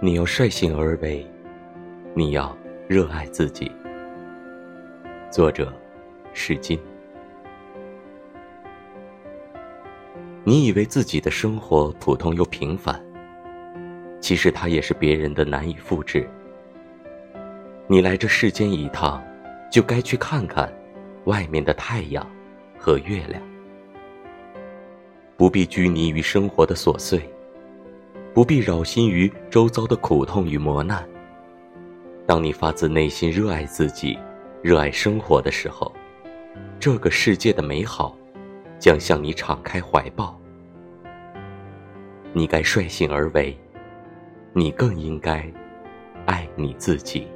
你要率性而为，你要热爱自己。作者：史金。你以为自己的生活普通又平凡，其实它也是别人的难以复制。你来这世间一趟，就该去看看外面的太阳和月亮，不必拘泥于生活的琐碎。不必扰心于周遭的苦痛与磨难。当你发自内心热爱自己、热爱生活的时候，这个世界的美好将向你敞开怀抱。你该率性而为，你更应该爱你自己。